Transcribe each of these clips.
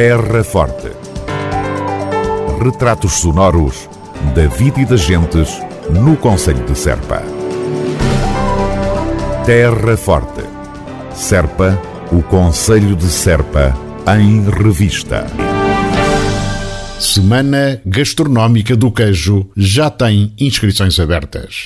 Terra Forte. Retratos sonoros da vida e das gentes no Conselho de Serpa. Terra Forte. Serpa, o Conselho de Serpa, em revista. Semana Gastronómica do Queijo já tem inscrições abertas.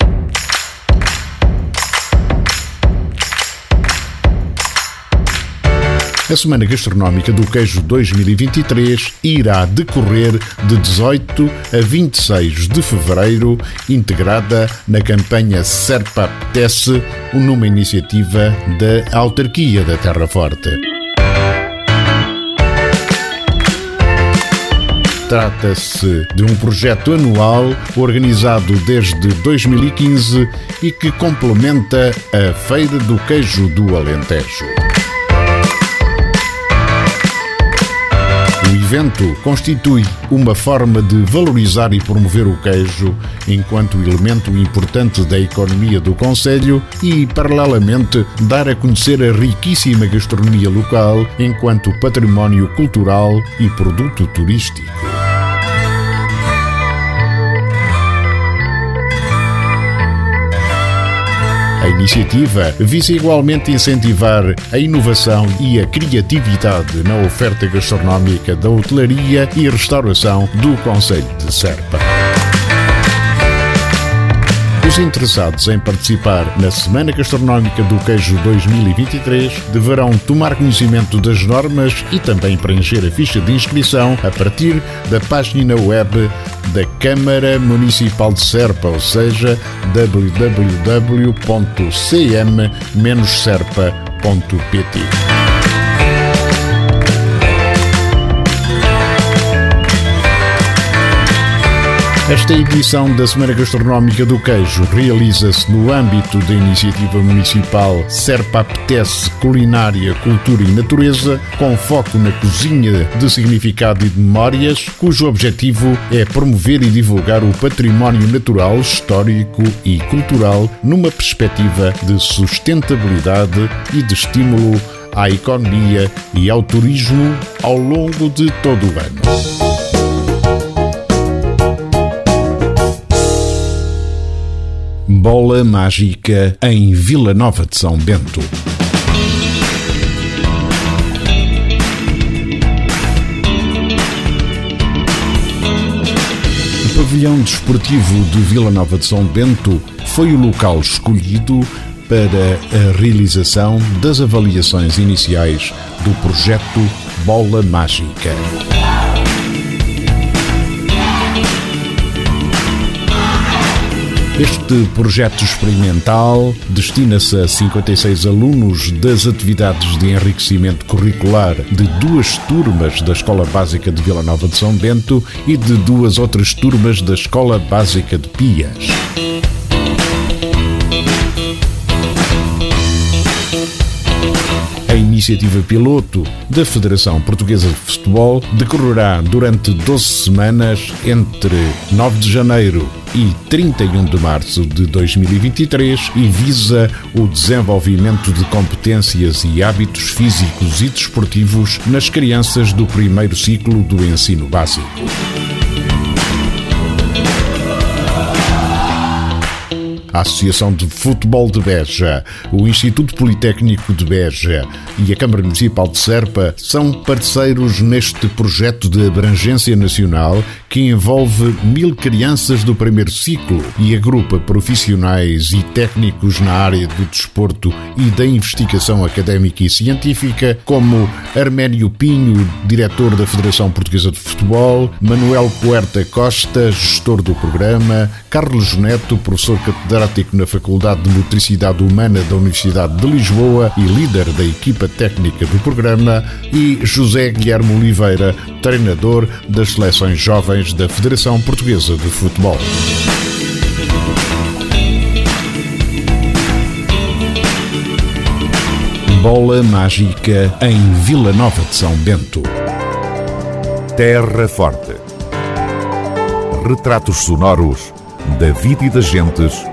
A Semana Gastronómica do Queijo 2023 irá decorrer de 18 a 26 de fevereiro, integrada na campanha Serpa Apetece, numa iniciativa da Autarquia da Terra Forte. Trata-se de um projeto anual organizado desde 2015 e que complementa a Feira do Queijo do Alentejo. Evento constitui uma forma de valorizar e promover o queijo enquanto elemento importante da economia do Conselho e, paralelamente, dar a conhecer a riquíssima gastronomia local enquanto património cultural e produto turístico. A iniciativa visa igualmente incentivar a inovação e a criatividade na oferta gastronómica da hotelaria e restauração do Conselho de Serpa. Os interessados em participar na Semana Gastronómica do Queijo 2023 deverão tomar conhecimento das normas e também preencher a ficha de inscrição a partir da página web da Câmara Municipal de Serpa, ou seja, www.cm-serpa.pt. Esta edição da Semana Gastronómica do Queijo realiza-se no âmbito da iniciativa municipal Serpa Apetece Culinária, Cultura e Natureza, com foco na cozinha de significado e de memórias, cujo objetivo é promover e divulgar o património natural, histórico e cultural numa perspectiva de sustentabilidade e de estímulo à economia e ao turismo ao longo de todo o ano. Bola Mágica em Vila Nova de São Bento. O pavilhão desportivo de Vila Nova de São Bento foi o local escolhido para a realização das avaliações iniciais do projeto Bola Mágica. Este projeto experimental destina-se a 56 alunos das atividades de enriquecimento curricular de duas turmas da Escola Básica de Vila Nova de São Bento e de duas outras turmas da Escola Básica de Pias. Iniciativa piloto da Federação Portuguesa de Futebol decorrerá durante 12 semanas entre 9 de janeiro e 31 de março de 2023 e visa o desenvolvimento de competências e hábitos físicos e desportivos nas crianças do primeiro ciclo do ensino básico. A Associação de Futebol de Beja, o Instituto Politécnico de Beja e a Câmara Municipal de Serpa são parceiros neste projeto de abrangência nacional que envolve mil crianças do primeiro ciclo e agrupa profissionais e técnicos na área do desporto e da investigação académica e científica, como Arménio Pinho, diretor da Federação Portuguesa de Futebol, Manuel Puerta Costa, gestor do programa, Carlos Neto, professor catedrático na Faculdade de Motricidade Humana da Universidade de Lisboa e líder da equipa técnica do programa, e José Guilherme Oliveira, treinador das seleções jovens da Federação Portuguesa de Futebol. Bola Mágica em Vila Nova de São Bento. Terra Forte. Retratos sonoros da vida e das gentes